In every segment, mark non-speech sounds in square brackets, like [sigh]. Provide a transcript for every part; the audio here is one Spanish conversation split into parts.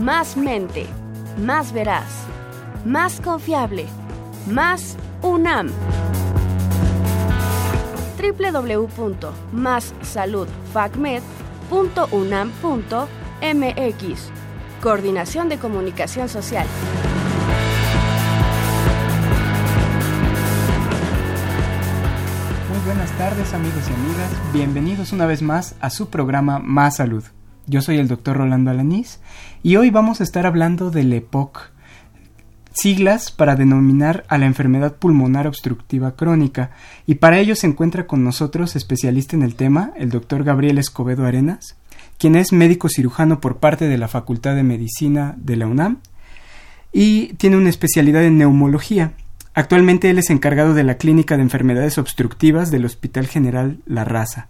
más mente, más veraz, más confiable, más UNAM. www.massaludfacmed.unam.mx Coordinación de Comunicación Social. Muy buenas tardes amigos y amigas, bienvenidos una vez más a su programa Más Salud. Yo soy el doctor Rolando Alanís y hoy vamos a estar hablando del EPOC, siglas para denominar a la enfermedad pulmonar obstructiva crónica, y para ello se encuentra con nosotros especialista en el tema, el doctor Gabriel Escobedo Arenas, quien es médico cirujano por parte de la Facultad de Medicina de la UNAM y tiene una especialidad en neumología. Actualmente él es encargado de la Clínica de Enfermedades Obstructivas del Hospital General La Raza.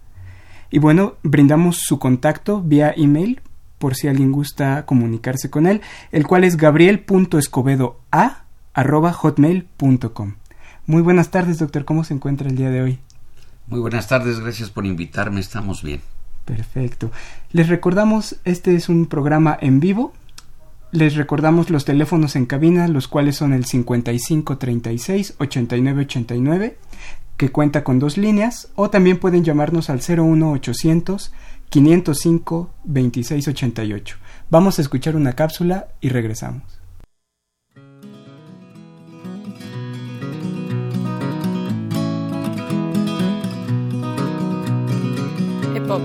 Y bueno, brindamos su contacto vía email por si alguien gusta comunicarse con él, el cual es gabriel.escobedoa.hotmail.com. Muy buenas tardes, doctor. ¿Cómo se encuentra el día de hoy? Muy buenas tardes, gracias por invitarme. Estamos bien. Perfecto. Les recordamos, este es un programa en vivo. Les recordamos los teléfonos en cabina, los cuales son el 5536 8989 que cuenta con dos líneas, o también pueden llamarnos al 01800 505 2688. Vamos a escuchar una cápsula y regresamos. EPOC,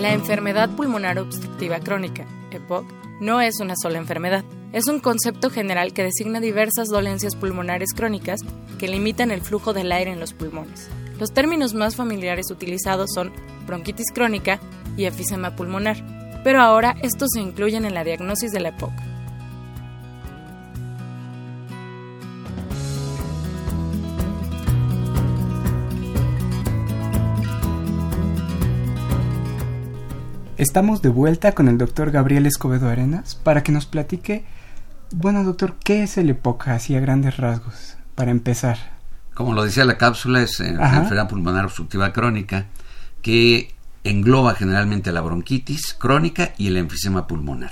la enfermedad pulmonar obstructiva crónica, EPOC, no es una sola enfermedad. Es un concepto general que designa diversas dolencias pulmonares crónicas que limitan el flujo del aire en los pulmones. Los términos más familiares utilizados son bronquitis crónica y efisema pulmonar, pero ahora estos se incluyen en la diagnosis de la EPOC. Estamos de vuelta con el doctor Gabriel Escobedo Arenas para que nos platique, bueno doctor, ¿qué es el EPOC así a grandes rasgos? Para empezar. Como lo decía la cápsula, es eh, una enfermedad pulmonar obstructiva crónica que engloba generalmente la bronquitis crónica y el enfisema pulmonar.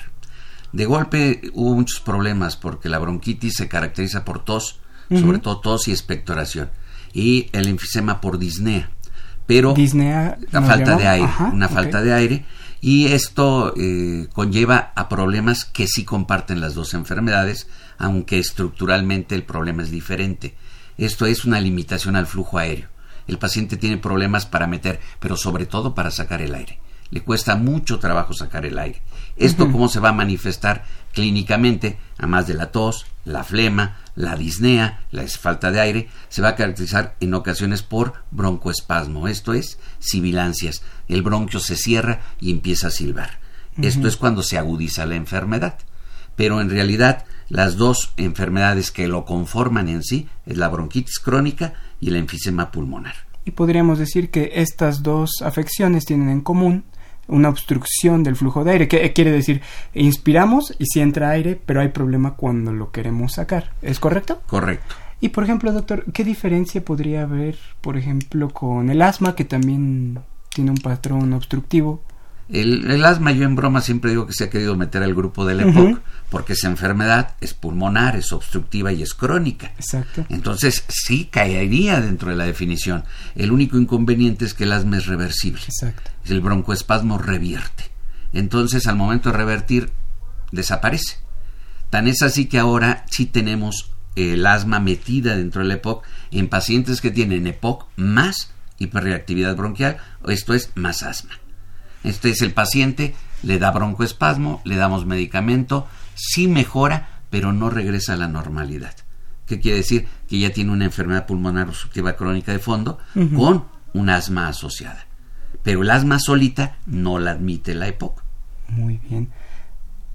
De golpe hubo muchos problemas porque la bronquitis se caracteriza por tos, sobre todo tos y expectoración, y el enfisema por disnea. Pero disnea, la falta de aire, una falta de aire y esto eh, conlleva a problemas que sí comparten las dos enfermedades, aunque estructuralmente el problema es diferente. Esto es una limitación al flujo aéreo. El paciente tiene problemas para meter, pero sobre todo para sacar el aire. Le cuesta mucho trabajo sacar el aire. Esto cómo se va a manifestar clínicamente, además de la tos, la flema, la disnea, la falta de aire, se va a caracterizar en ocasiones por broncoespasmo, esto es sibilancias. El bronquio se cierra y empieza a silbar. Esto es cuando se agudiza la enfermedad. Pero en realidad las dos enfermedades que lo conforman en sí es la bronquitis crónica y el enfisema pulmonar. Y podríamos decir que estas dos afecciones tienen en común una obstrucción del flujo de aire. que quiere decir? Inspiramos y si entra aire, pero hay problema cuando lo queremos sacar. ¿Es correcto? Correcto. Y por ejemplo, doctor, ¿qué diferencia podría haber, por ejemplo, con el asma, que también tiene un patrón obstructivo? El, asma, yo en broma siempre digo que se ha querido meter al grupo del EPOC, porque esa enfermedad es pulmonar, es obstructiva y es crónica. Exacto. Entonces, sí caería dentro de la definición. El único inconveniente es que el asma es reversible. Exacto. El broncoespasmo revierte. Entonces, al momento de revertir, desaparece. Tan es así que ahora sí tenemos el asma metida dentro del EPOC en pacientes que tienen EPOC más hiperreactividad bronquial, esto es más asma. Este es el paciente, le da broncoespasmo, le damos medicamento, sí mejora, pero no regresa a la normalidad. ¿Qué quiere decir? Que ya tiene una enfermedad pulmonar obstructiva crónica de fondo con un asma asociada. Pero el asma solita no la admite la EPOC. Muy bien.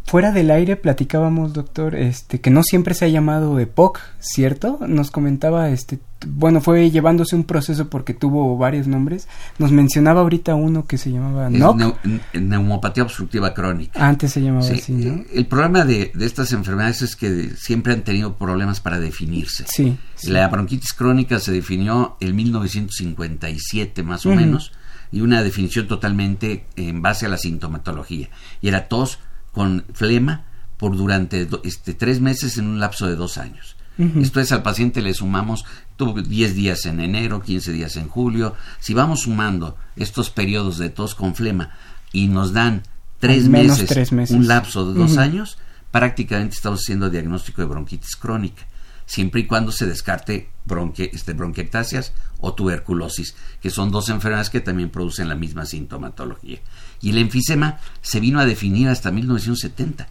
Fuera del aire platicábamos, doctor, este, que no siempre se ha llamado EPOC, ¿cierto? Nos comentaba, este, bueno, fue llevándose un proceso porque tuvo varios nombres. Nos mencionaba ahorita uno que se llamaba NOC. neumopatía obstructiva crónica. Antes se llamaba así, ¿no? Eh, el problema de, de, estas enfermedades es que siempre han tenido problemas para definirse. Sí. La bronquitis crónica se definió en 1957 más o menos y una definición totalmente en base a la sintomatología. Y era tos, con flema por durante este, tres meses en un lapso de dos años. Esto es, al paciente le sumamos, tuvo 10 días en enero, 15 días en julio. Si vamos sumando estos periodos de tos con flema y nos dan tres, meses, un lapso de dos años, prácticamente estamos haciendo diagnóstico de bronquitis crónica, siempre y cuando se descarte bronque, este, bronquiectasias o tuberculosis, que son dos enfermedades que también producen la misma sintomatología. Y el enfisema se vino a definir hasta 1970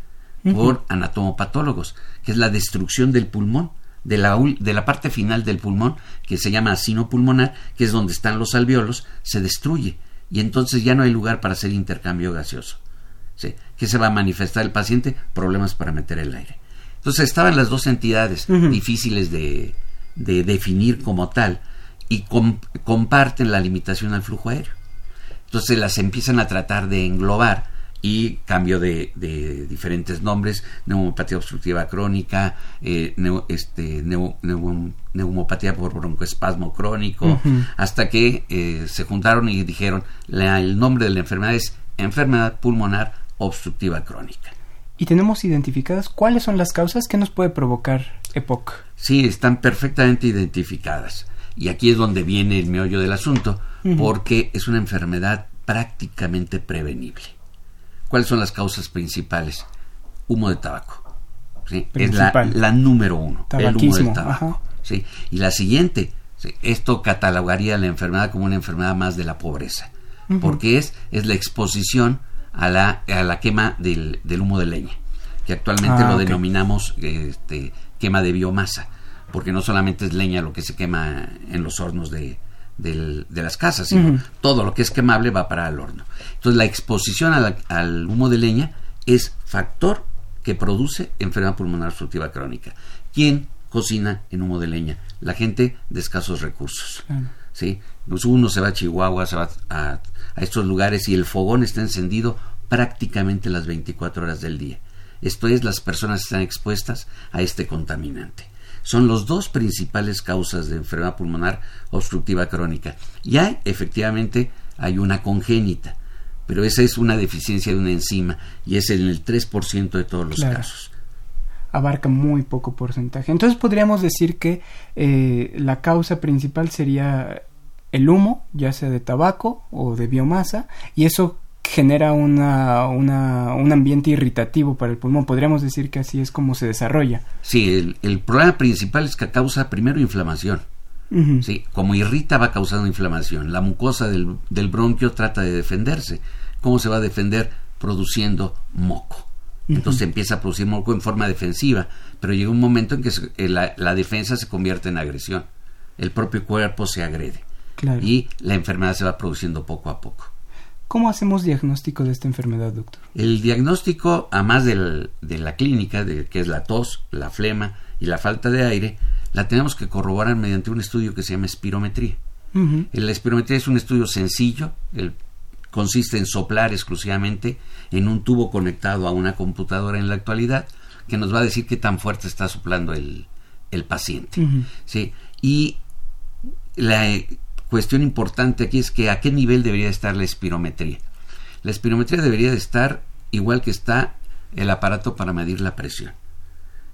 por anatomopatólogos, que es la destrucción del pulmón, de la, de la parte final del pulmón, que se llama asino pulmonar, que es donde están los alveolos, se destruye. Y entonces ya no hay lugar para hacer intercambio gaseoso. ¿Sí? ¿Qué se va a manifestar el paciente? Problemas para meter el aire. Entonces estaban las dos entidades difíciles de, de, definir como tal y comparten la limitación al flujo aéreo. Entonces las empiezan a tratar de englobar y cambio de, diferentes nombres, neumopatía obstructiva crónica, eh, este, neumopatía por broncoespasmo crónico, hasta que eh, se juntaron y dijeron el nombre de la enfermedad es enfermedad pulmonar obstructiva crónica. ¿Y tenemos identificadas cuáles son las causas que nos puede provocar EPOC? Sí, están perfectamente identificadas. Y aquí es donde viene el meollo del asunto, porque es una enfermedad prácticamente prevenible. ¿Cuáles son las causas principales? Humo de tabaco. Es la, número uno, el humo de tabaco. ¿sí? Y la siguiente, esto catalogaría la enfermedad como una enfermedad más de la pobreza, porque es, es la exposición a la, a la quema del, humo de leña, que actualmente ah, lo denominamos este, quema de biomasa porque no solamente es leña lo que se quema en los hornos de, las casas, sino todo lo que es quemable va para el horno. Entonces la exposición al humo de leña es factor que produce enfermedad pulmonar obstructiva crónica. ¿Quién cocina en humo de leña? La gente de escasos recursos. ¿sí? Pues uno se va a Chihuahua, se va a, a estos lugares y el fogón está encendido prácticamente las 24 horas del día. Esto es, las personas están expuestas a este contaminante son los dos principales causas de enfermedad pulmonar obstructiva crónica. Y hay, efectivamente, hay una congénita, pero esa es una deficiencia de una enzima y es en el 3% de todos los casos. Abarca muy poco porcentaje. Entonces podríamos decir que eh, la causa principal sería el humo, ya sea de tabaco o de biomasa, y eso genera una, una, un ambiente irritativo para el pulmón. Podríamos decir que así es como se desarrolla. Sí, el, problema principal es que causa primero inflamación. Sí, como irrita va causando inflamación. La mucosa del, del, bronquio trata de defenderse. ¿Cómo se va a defender? Produciendo moco. Entonces empieza a producir moco en forma defensiva, pero llega un momento en que la, la, defensa se convierte en agresión. El propio cuerpo se agrede. Y la enfermedad se va produciendo poco a poco. ¿Cómo hacemos diagnóstico de esta enfermedad, doctor? El diagnóstico, a más de la clínica, de, que es la tos, la flema y la falta de aire, la tenemos que corroborar mediante un estudio que se llama espirometría. La espirometría es un estudio sencillo, consiste en soplar exclusivamente en un tubo conectado a una computadora en la actualidad, que nos va a decir qué tan fuerte está soplando el, paciente. ¿sí? Y la, cuestión importante aquí es que a qué nivel debería estar la espirometría. La espirometría debería de estar igual que está el aparato para medir la presión.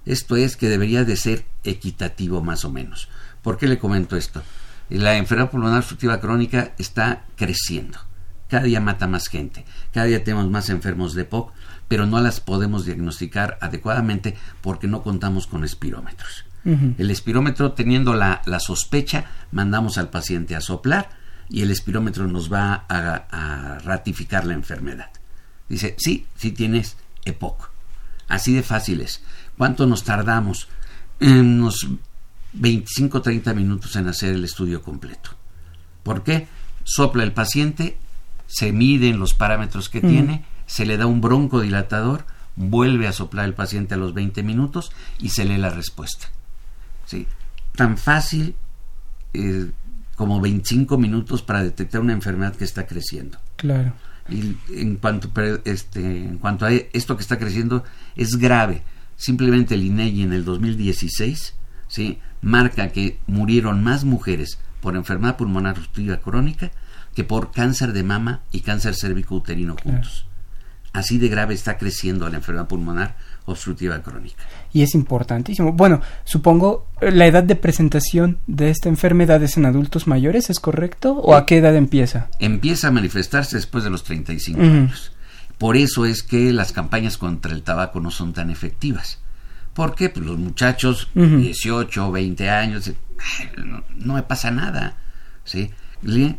Esto es que debería de ser equitativo más o menos. ¿Por qué le comento esto? La enfermedad pulmonar obstructiva crónica está creciendo. Cada día mata más gente. Cada día tenemos más enfermos de POC, pero no las podemos diagnosticar adecuadamente porque no contamos con espirómetros. El espirómetro, teniendo la, sospecha, mandamos al paciente a soplar y el espirómetro nos va a, ratificar la enfermedad. Dice, sí, sí tienes EPOC. Así de fáciles. ¿Cuánto nos tardamos? En unos 25 30 minutos en hacer el estudio completo. ¿Por qué? Sopla el paciente, se miden los parámetros que tiene, se le da un broncodilatador, vuelve a soplar el paciente a los 20 minutos y se lee la respuesta. ¿Sí? Tan fácil eh, como 25 minutos para detectar una enfermedad que está creciendo. Claro. Y en cuanto, este, en cuanto a esto que está creciendo, es grave. Simplemente el INEGI en el 2016 ¿sí? marca que murieron más mujeres por enfermedad pulmonar obstructiva crónica que por cáncer de mama y cáncer cérvico-uterino juntos. Así de grave está creciendo la enfermedad pulmonar obstructiva crónica. Y es importantísimo. Bueno, supongo eh, la edad de presentación de esta enfermedad es en adultos mayores, ¿es correcto? ¿O a qué edad empieza? Empieza a manifestarse después de los 35 años. Por eso es que las campañas contra el tabaco no son tan efectivas. Porque pues, los muchachos, 18 o 20 años, no, no, me pasa nada. ¿sí?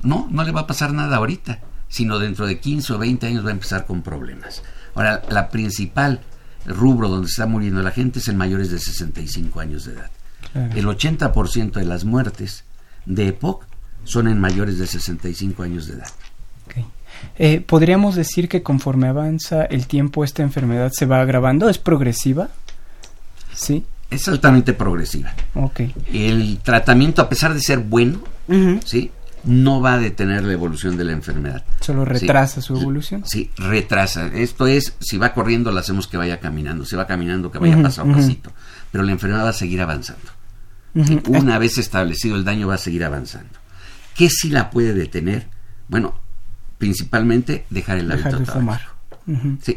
No, no le va a pasar nada ahorita, sino dentro de 15 o 20 años va a empezar con problemas. Ahora, la principal rubro donde está muriendo la gente es en mayores de 65 años de edad. El 80% de las muertes de EPOC son en mayores de 65 años de edad. Eh, ¿Podríamos decir que conforme avanza el tiempo esta enfermedad se va agravando? ¿Es progresiva? Sí. Es altamente progresiva. Okay. El tratamiento, a pesar de ser bueno, ¿sí? No va a detener la evolución de la enfermedad. Solo retrasa su evolución. Sí, retrasa. Esto es, si va corriendo, lo hacemos que vaya caminando. Si va caminando, que vaya paso a pasito. Pero la enfermedad va a seguir avanzando. Una vez establecido el daño, va a seguir avanzando. ¿Qué sí la puede detener? Bueno, principalmente dejar el hábito de fumar.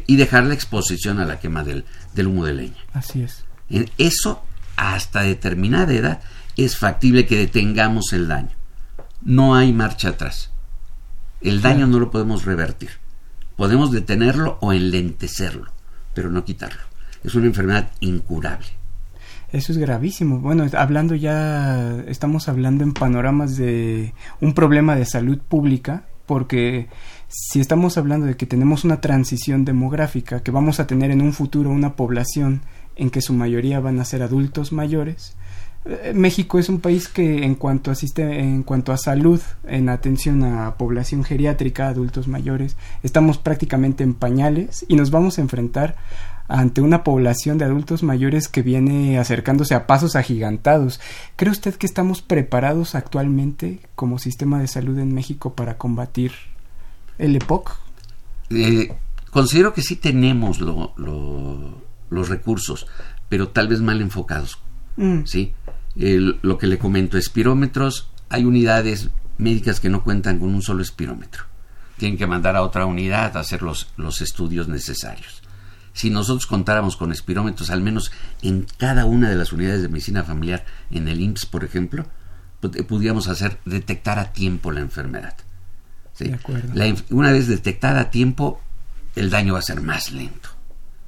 y dejar la exposición a la quema del, del humo de leña. Así es. Eso, hasta determinada edad, es factible que detengamos el daño no hay marcha atrás. El daño no lo podemos revertir. Podemos detenerlo o enlentecerlo, pero no quitarlo. Es una enfermedad incurable. Eso es gravísimo. Bueno, hablando ya, estamos hablando en panoramas de un problema de salud pública, porque si estamos hablando de que tenemos una transición demográfica, que vamos a tener en un futuro una población en que su mayoría van a ser adultos mayores, México es un país que en cuanto a en cuanto a salud, en atención a población geriátrica, adultos mayores, estamos prácticamente en pañales y nos vamos a enfrentar ante una población de adultos mayores que viene acercándose a pasos agigantados. ¿Cree usted que estamos preparados actualmente como sistema de salud en México para combatir el EPOC? Eh, considero que sí tenemos los recursos, pero tal vez mal enfocados. Mm. ¿sí? Lo que le comento, espirómetros, hay unidades médicas que no cuentan con un solo espirómetro. Tienen que mandar a otra unidad a hacer los, los estudios necesarios. Si nosotros contáramos con espirómetros, al menos en cada una de las unidades de medicina familiar, en el IMSS, por ejemplo, pues, eh, pudiéramos hacer detectar a tiempo la enfermedad. una vez detectada a tiempo, el daño va a ser más lento.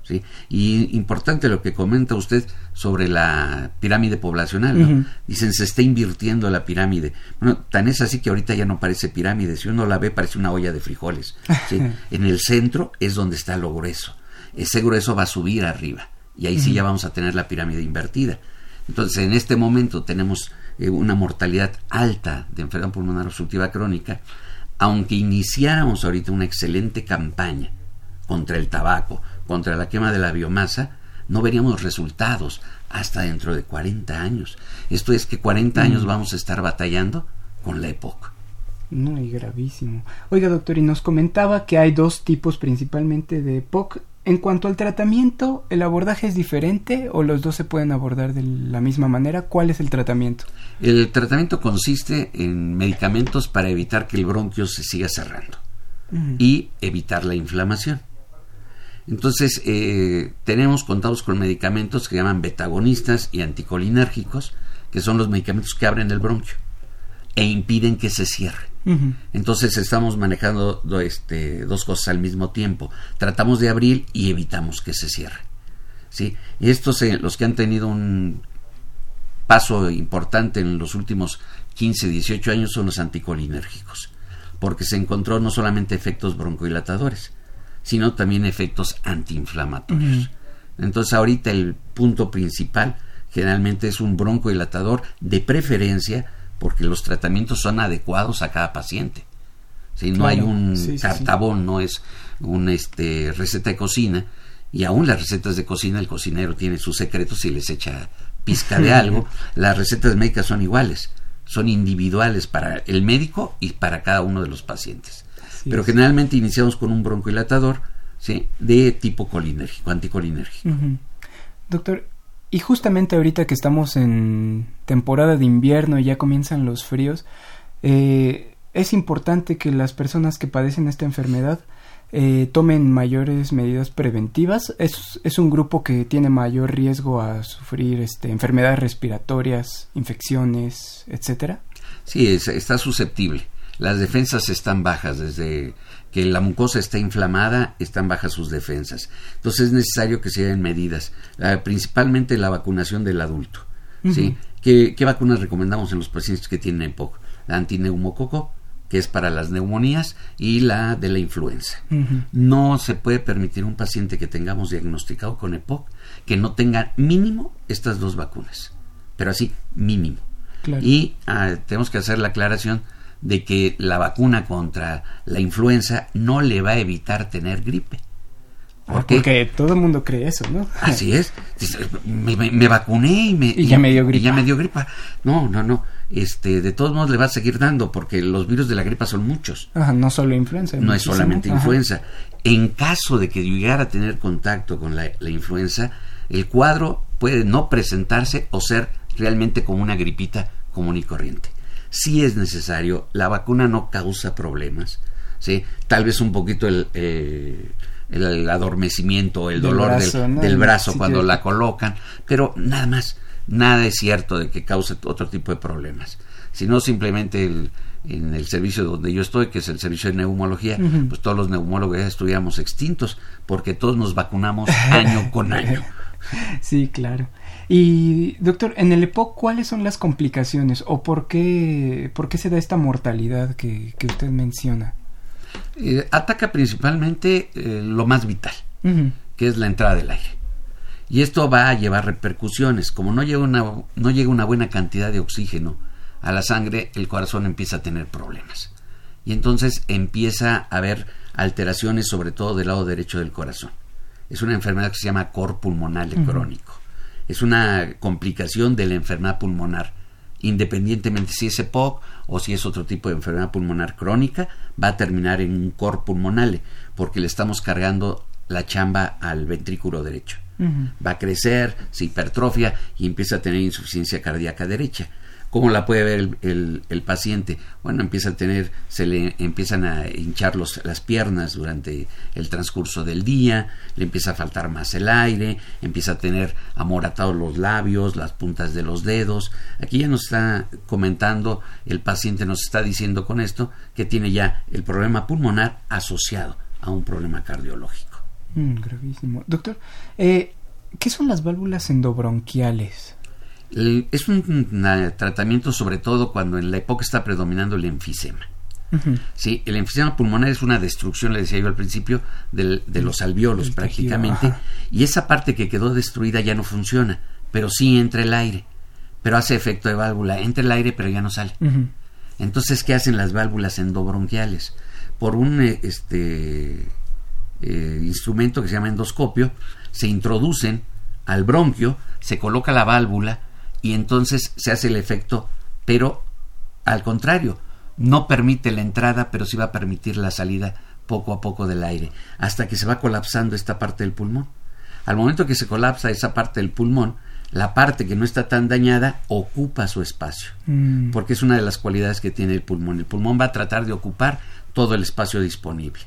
¿Sí? Y importante lo que comenta usted sobre la pirámide poblacional. Dicen, se está invirtiendo la pirámide. Bueno, tan es así que ahorita ya no parece pirámide. Si uno la ve, parece una olla de frijoles. [laughs] en el centro es donde está lo grueso. Ese grueso va a subir arriba. Y ahí sí ya vamos a tener la pirámide invertida. Entonces, en este momento tenemos eh, una mortalidad alta de enfermedad pulmonar obstructiva crónica, aunque iniciáramos ahorita una excelente campaña contra el tabaco, contra la quema de la biomasa, no veríamos resultados hasta dentro de 40 años. Esto es que 40 mm. años vamos a estar batallando con la época. No, y gravísimo. Oiga, doctor, y nos comentaba que hay dos tipos principalmente de EPOC. En cuanto al tratamiento, ¿el abordaje es diferente o los dos se pueden abordar de la misma manera? ¿Cuál es el tratamiento? El tratamiento consiste en medicamentos para evitar que el bronquio se siga cerrando y evitar la inflamación. Entonces, eh, tenemos contados con medicamentos que llaman betagonistas y anticolinérgicos, que son los medicamentos que abren el bronquio e impiden que se cierre. Entonces estamos manejando este, dos cosas al mismo tiempo. Tratamos de abrir y evitamos que se cierre. ¿sí? Y estos, eh, los que han tenido un paso importante en los últimos 15, 18 años son los anticolinérgicos, porque se encontró no solamente efectos broncodilatadores, sino también efectos antiinflamatorios. Entonces ahorita el punto principal generalmente es un broncodilatador de preferencia porque los tratamientos son adecuados a cada paciente. Si no hay un cartabón, no es una este, receta de cocina Y aún las recetas de cocina, el cocinero tiene sus secretos y les echa pizca de [laughs] algo. Las recetas médicas son iguales, son individuales para el médico y para cada uno de los pacientes. Pero generalmente iniciamos con un broncohilatador ¿sí? de tipo colinérgico, anticolinérgico. Doctor, y justamente ahorita que estamos en temporada de invierno y ya comienzan los fríos, eh, es importante que las personas que padecen esta enfermedad eh, tomen mayores medidas preventivas. Es, es, un grupo que tiene mayor riesgo a sufrir este, enfermedades respiratorias, infecciones, etcétera. Sí, está susceptible. Las defensas están bajas desde que la mucosa está inflamada, están bajas sus defensas. Entonces es necesario que se den medidas, principalmente la vacunación del adulto. ¿sí? ¿Qué, vacunas recomendamos en los pacientes que tienen EPOC? La antineumococo, que es para las neumonías, y la de la influenza. No se puede permitir un paciente que tengamos diagnosticado con EPOC que no tenga mínimo estas dos vacunas, pero así, mínimo. Y ah, tenemos que hacer la aclaración de que la vacuna contra la influenza no le va a evitar tener gripe. ¿Por Porque todo el mundo cree eso, ¿no? [laughs] Así es. Me, vacuné y, me, ya me dio gripa. ya me dio gripa. No, no, no. Este, de todos modos le va a seguir dando porque los virus de la gripa son muchos. Ajá, no solo influenza. No es solamente influenza. En caso de que llegara a tener contacto con la, la influenza, el cuadro puede no presentarse o ser realmente como una gripita común y corriente sí es necesario, la vacuna no causa problemas, ¿sí? Tal vez un poquito el, eh, el adormecimiento, el dolor del, brazo cuando la colocan, pero nada más, nada es cierto de que cause otro tipo de problemas, sino simplemente en el servicio donde yo estoy, que es el servicio de neumología, pues todos los neumólogos ya estuviéramos extintos, porque todos nos vacunamos [laughs] año con año. Sí, claro. Y doctor, en el EPOC, ¿cuáles son las complicaciones o por qué, por qué se da esta mortalidad que, usted menciona? Eh, ataca principalmente eh, lo más vital, que es la entrada del aire. Y esto va a llevar repercusiones. Como no llega, una, no llega una buena cantidad de oxígeno a la sangre, el corazón empieza a tener problemas. Y entonces empieza a haber alteraciones, sobre todo del lado derecho del corazón. Es una enfermedad que se llama cor pulmonar crónico es una complicación de la enfermedad pulmonar. Independientemente si es EPOC o si es otro tipo de enfermedad pulmonar crónica, va a terminar en un cor pulmonale, porque le estamos cargando la chamba al ventrículo derecho. Va a crecer, se hipertrofia y empieza a tener insuficiencia cardíaca derecha. ¿Cómo la puede ver el, paciente? Bueno, empieza a tener, se le empiezan a hinchar los, las piernas durante el transcurso del día, le empieza a faltar más el aire, empieza a tener amoratados los labios, las puntas de los dedos. Aquí ya nos está comentando, el paciente nos está diciendo con esto que tiene ya el problema pulmonar asociado a un problema cardiológico. Mm, gravísimo. Doctor, eh, ¿qué son las válvulas endobronquiales? Es un, tratamiento sobre todo cuando en la época está predominando el enfisema. Sí, el enfisema pulmonar es una destrucción, le decía yo al principio, de los alveolos prácticamente, y esa parte que quedó destruida ya no funciona, pero sí entra el aire, pero hace efecto de válvula, entra el aire pero ya no sale. Entonces, ¿qué hacen las válvulas endobronquiales? Por un eh, este, eh, instrumento que se llama endoscopio, se introducen al bronquio, se coloca la válvula, y entonces se hace el efecto, pero al contrario, no permite la entrada, pero sí va a permitir la salida poco a poco del aire, hasta que se va colapsando esta parte del pulmón. Al momento que se colapsa esa parte del pulmón, la parte que no está tan dañada ocupa su espacio, mm. porque es una de las cualidades que tiene el pulmón. El pulmón va a tratar de ocupar todo el espacio disponible.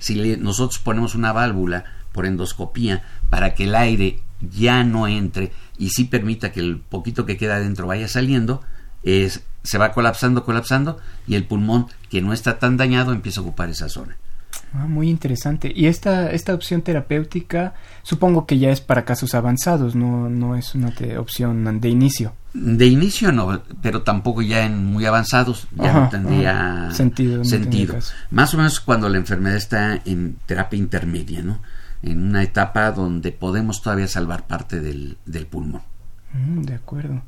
Si nosotros ponemos una válvula por endoscopía para que el aire ya no entre y sí permita que el poquito que queda adentro vaya saliendo, es, se va colapsando, colapsando y el pulmón que no está tan dañado empieza a ocupar esa zona. Ah, muy interesante. Y esta, esta opción terapéutica supongo que ya es para casos avanzados, no, no es una opción de inicio. De inicio no, pero tampoco ya en muy avanzados ya no tendría sentido. sentido. Más o menos cuando la enfermedad está en terapia intermedia, ¿no? En una etapa donde podemos todavía salvar parte del, del pulmón. Mm, de acuerdo.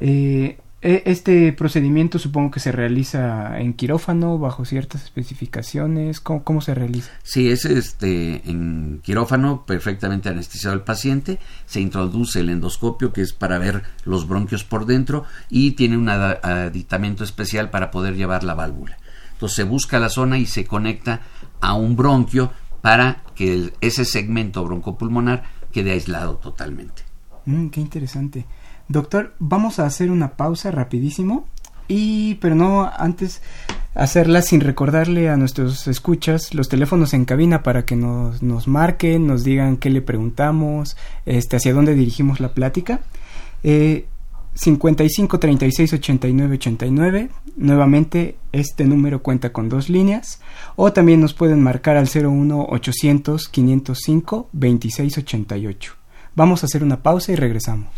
Eh, E, este procedimiento supongo que se realiza en quirófano bajo ciertas especificaciones. ¿Cómo, se realiza? Sí, es este en quirófano perfectamente anestesiado el paciente. Se introduce el endoscopio que es para ver los bronquios por dentro y tiene un aditamento especial para poder llevar la válvula. Entonces se busca la zona y se conecta a un bronquio para que ese segmento broncopulmonar quede aislado totalmente. Mm, qué interesante. Doctor, vamos a hacer una pausa rapidísimo y pero no antes hacerla sin recordarle a nuestros escuchas los teléfonos en cabina para que nos, nos marquen, nos digan qué le preguntamos, este, hacia dónde dirigimos la plática. Eh, 55 36 89 89. Nuevamente, este número cuenta con dos líneas. O también nos pueden marcar al 01 800 505 26 88. Vamos a hacer una pausa y regresamos.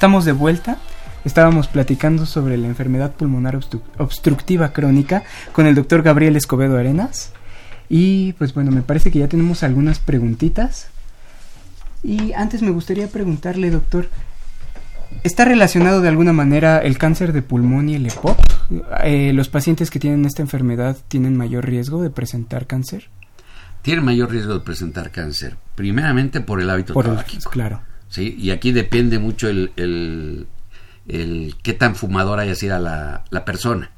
Estamos de vuelta. Estábamos platicando sobre la enfermedad pulmonar obstructiva crónica con el doctor Gabriel Escobedo Arenas. Y pues bueno, me parece que ya tenemos algunas preguntitas. Y antes me gustaría preguntarle, doctor, ¿está relacionado de alguna manera el cáncer de pulmón y el EPOC? Eh, ¿Los pacientes que tienen esta enfermedad tienen mayor riesgo de presentar cáncer? Tienen mayor riesgo de presentar cáncer, primeramente por el hábito por claro. ¿Sí? Y aquí depende mucho el, el, el qué tan fumadora haya sido la, la persona.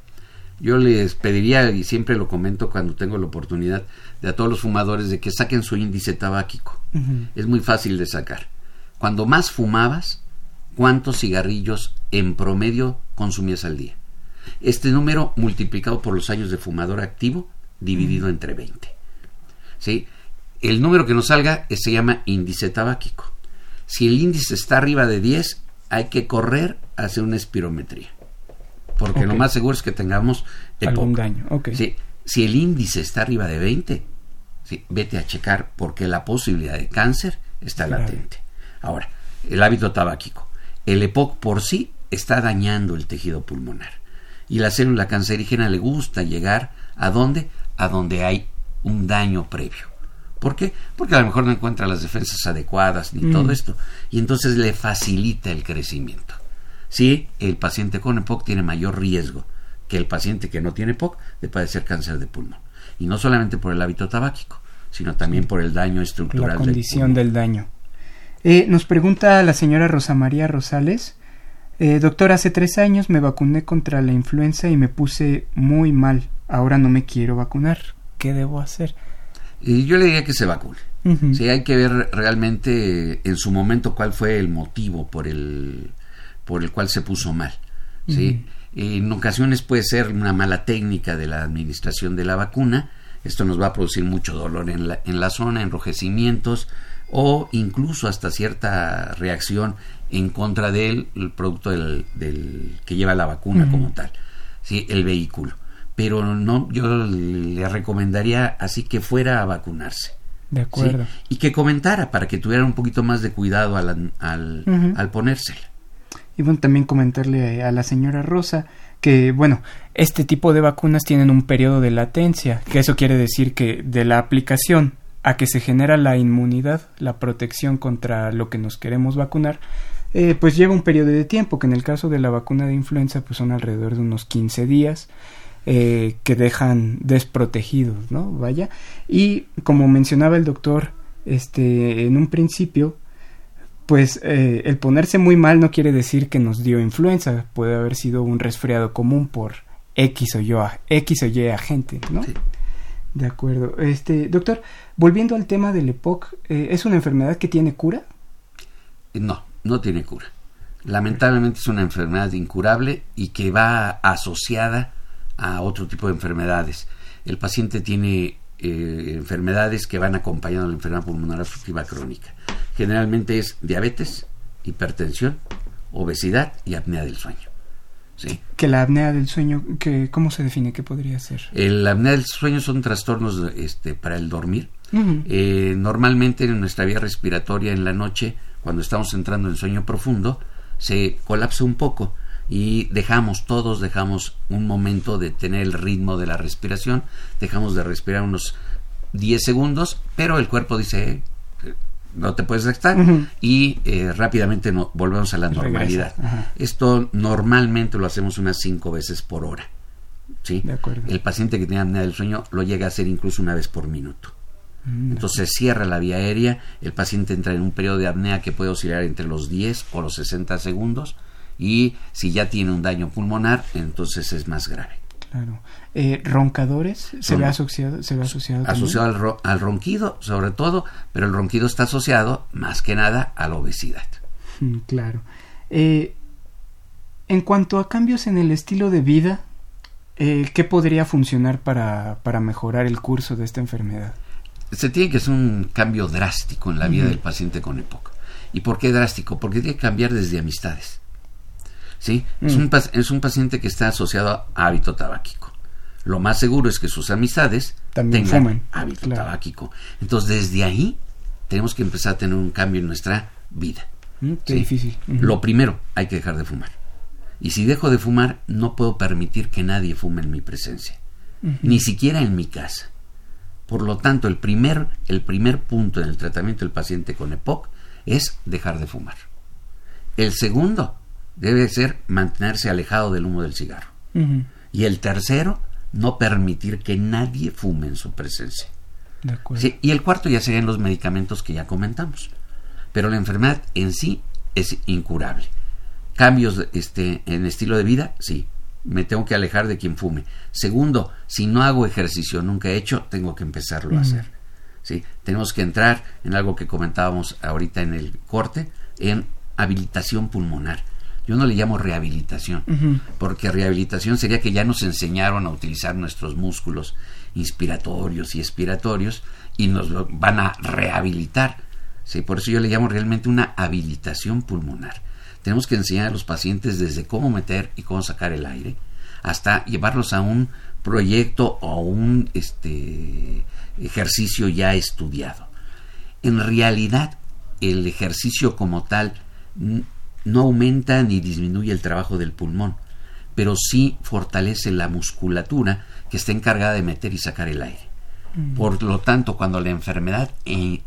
Yo les pediría, y siempre lo comento cuando tengo la oportunidad, de a todos los fumadores de que saquen su índice tabáquico. Es muy fácil de sacar. Cuando más fumabas, ¿cuántos cigarrillos en promedio consumías al día? Este número multiplicado por los años de fumador activo dividido entre 20. ¿Sí? El número que nos salga se llama índice tabáquico. Si el índice está arriba de 10, hay que correr hacia una espirometría. Porque lo más seguro es que tengamos algún daño. si el índice está arriba de 20, vete a checar porque la posibilidad de cáncer está latente. Ahora, el hábito tabáquico. El EPOC por sí está dañando el tejido pulmonar. Y la célula cancerígena le gusta llegar a dónde? A donde hay un daño previo. ¿Por qué? Porque a lo mejor no encuentra las defensas adecuadas ni todo mm. esto. Y entonces le facilita el crecimiento. Sí, el paciente con EPOC tiene mayor riesgo que el paciente que no tiene EPOC de padecer cáncer de pulmón. Y no solamente por el hábito tabáquico, sino también por el daño estructural. La condición del, daño. Eh, nos pregunta la señora Rosa María Rosales. Eh, doctor, hace tres años me vacuné contra la influenza y me puse muy mal. Ahora no me quiero vacunar. ¿Qué debo hacer? Y yo le diría que se vacune. Sí, hay que ver realmente en su momento cuál fue el motivo por el, por el cual se puso mal. ¿sí? En ocasiones puede ser una mala técnica de la administración de la vacuna. Esto nos va a producir mucho dolor en la, en la zona, enrojecimientos o incluso hasta cierta reacción en contra del el producto del, del, que lleva la vacuna como tal, ¿sí? el vehículo. Pero no, yo le recomendaría así que fuera a vacunarse. De acuerdo. Y que comentara para que tuviera un poquito más de cuidado al, al, al ponérsela. Y bueno, también comentarle a la señora Rosa que, bueno, este tipo de vacunas tienen un periodo de latencia, que eso quiere decir que de la aplicación a que se genera la inmunidad, la protección contra lo que nos queremos vacunar, eh, pues lleva un periodo de tiempo, que en el caso de la vacuna de influenza pues son alrededor de unos 15 días, eh, que dejan desprotegidos, ¿no? Vaya. Y como mencionaba el doctor, este, en un principio, pues eh, el ponerse muy mal no quiere decir que nos dio influenza, puede haber sido un resfriado común por X o Y, X o Y agente, ¿no? De acuerdo. Este, doctor, volviendo al tema del EPOC, eh, ¿es una enfermedad que tiene cura? No, no tiene cura. Lamentablemente es una enfermedad incurable y que va asociada a otro tipo de enfermedades. El paciente tiene eh, enfermedades que van acompañando a la enfermedad pulmonar obstructiva crónica. Generalmente es diabetes, hipertensión, obesidad y apnea del sueño. ¿Sí? Que la apnea del sueño, que, ¿cómo se define? ¿Qué podría ser? El apnea del sueño son trastornos este, para el dormir. eh, normalmente en nuestra vía respiratoria en la noche, cuando estamos entrando en sueño profundo, se colapsa un poco y dejamos, todos dejamos un momento de tener el ritmo de la respiración, dejamos de respirar unos 10 segundos, pero el cuerpo dice, eh, no te puedes estar y eh, rápidamente no, volvemos a la normalidad. Esto normalmente lo hacemos unas 5 veces por hora. ¿sí? De. El paciente que tiene apnea del sueño lo llega a hacer incluso una vez por minuto. Mm, Entonces cierra la vía aérea, el paciente entra en un periodo de apnea que puede oscilar entre los 10 o los 60 segundos y si ya tiene un daño pulmonar, entonces es más grave. Claro. Eh, ¿Roncadores? ¿Se ve asociado? ¿Se ve asociado? Asociado al, ro- al ronquido, sobre todo, pero el ronquido está asociado más que nada a la obesidad. Mm, Claro. Eh, en cuanto a cambios en el estilo de vida, eh, ¿qué podría funcionar para, para mejorar el curso de esta enfermedad? Se tiene que hacer un cambio drástico en la vida del paciente con EPOC. ¿Y por qué drástico? Porque tiene que cambiar desde amistades. ¿Sí? Es, Mm. un, pac- es un paciente que está asociado a hábito tabáquico. Lo más seguro es que sus amistades También tengan fumen, hábito claro. tabáquico. Entonces, desde ahí tenemos que empezar a tener un cambio en nuestra vida. Mm, Qué Sí. difícil. Lo primero, hay que dejar de fumar. Y si dejo de fumar, no puedo permitir que nadie fume en mi presencia, ni siquiera en mi casa. Por lo tanto, el primer, el primer punto en el tratamiento del paciente con EPOC es dejar de fumar. El segundo debe ser mantenerse alejado del humo del cigarro. Y el tercero, no permitir que nadie fume en su presencia. De acuerdo. Sí, y el cuarto ya serían los medicamentos que ya comentamos. Pero la enfermedad en sí es incurable. Cambios este, en estilo de vida, sí. Me tengo que alejar de quien fume. Segundo, si no hago ejercicio, nunca he hecho, tengo que empezarlo a hacer. ¿sí? Tenemos que entrar en algo que comentábamos ahorita en el corte, en habilitación pulmonar. Yo no le llamo rehabilitación, porque rehabilitación sería que ya nos enseñaron a utilizar nuestros músculos inspiratorios y expiratorios y nos lo van a rehabilitar. Sí, por eso yo le llamo realmente una habilitación pulmonar. Tenemos que enseñar a los pacientes desde cómo meter y cómo sacar el aire hasta llevarlos a un proyecto o un este ejercicio ya estudiado. En realidad, el ejercicio como tal no aumenta ni disminuye el trabajo del pulmón, pero sí fortalece la musculatura que está encargada de meter y sacar el aire. Por lo tanto, cuando la enfermedad eh,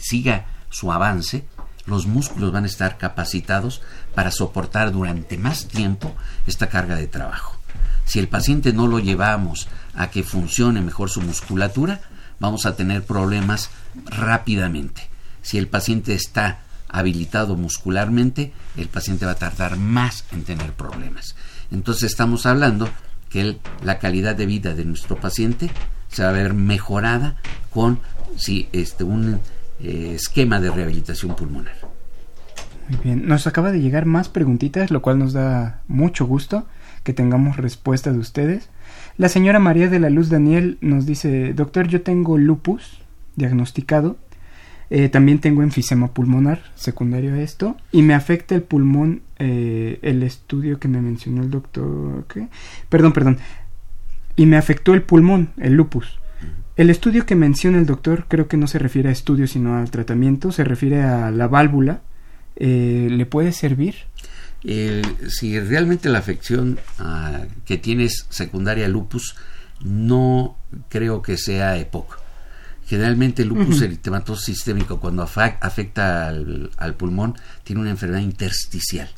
siga su avance, los músculos van a estar capacitados para soportar durante más tiempo esta carga de trabajo. Si el paciente no lo llevamos a que funcione mejor su musculatura, vamos a tener problemas rápidamente. Si el paciente está habilitado muscularmente, el paciente va a tardar más en tener problemas. Entonces estamos hablando que la calidad de vida de nuestro paciente se va a ver mejorada con sí, este, un eh, esquema de rehabilitación pulmonar. Muy bien. Nos acaba de llegar más preguntitas, lo cual nos da mucho gusto que tengamos respuesta de ustedes. La señora María de la Luz Daniel nos dice, doctor, yo tengo lupus diagnosticado. Eh, también tengo enfisema pulmonar, secundario a esto, y me afecta el pulmón, eh, el estudio que me mencionó el doctor, ¿qué? Perdón, perdón, y me afectó el pulmón, el lupus. El estudio que menciona el doctor creo que no se refiere a estudio, sino al tratamiento, se refiere a la válvula. Eh, ¿Le puede servir? si realmente la afección ah, que tienes secundaria lupus, no creo que sea EPOC. Generalmente el lupus eritematoso sistémico, cuando afecta al, pulmón, tiene una enfermedad intersticial,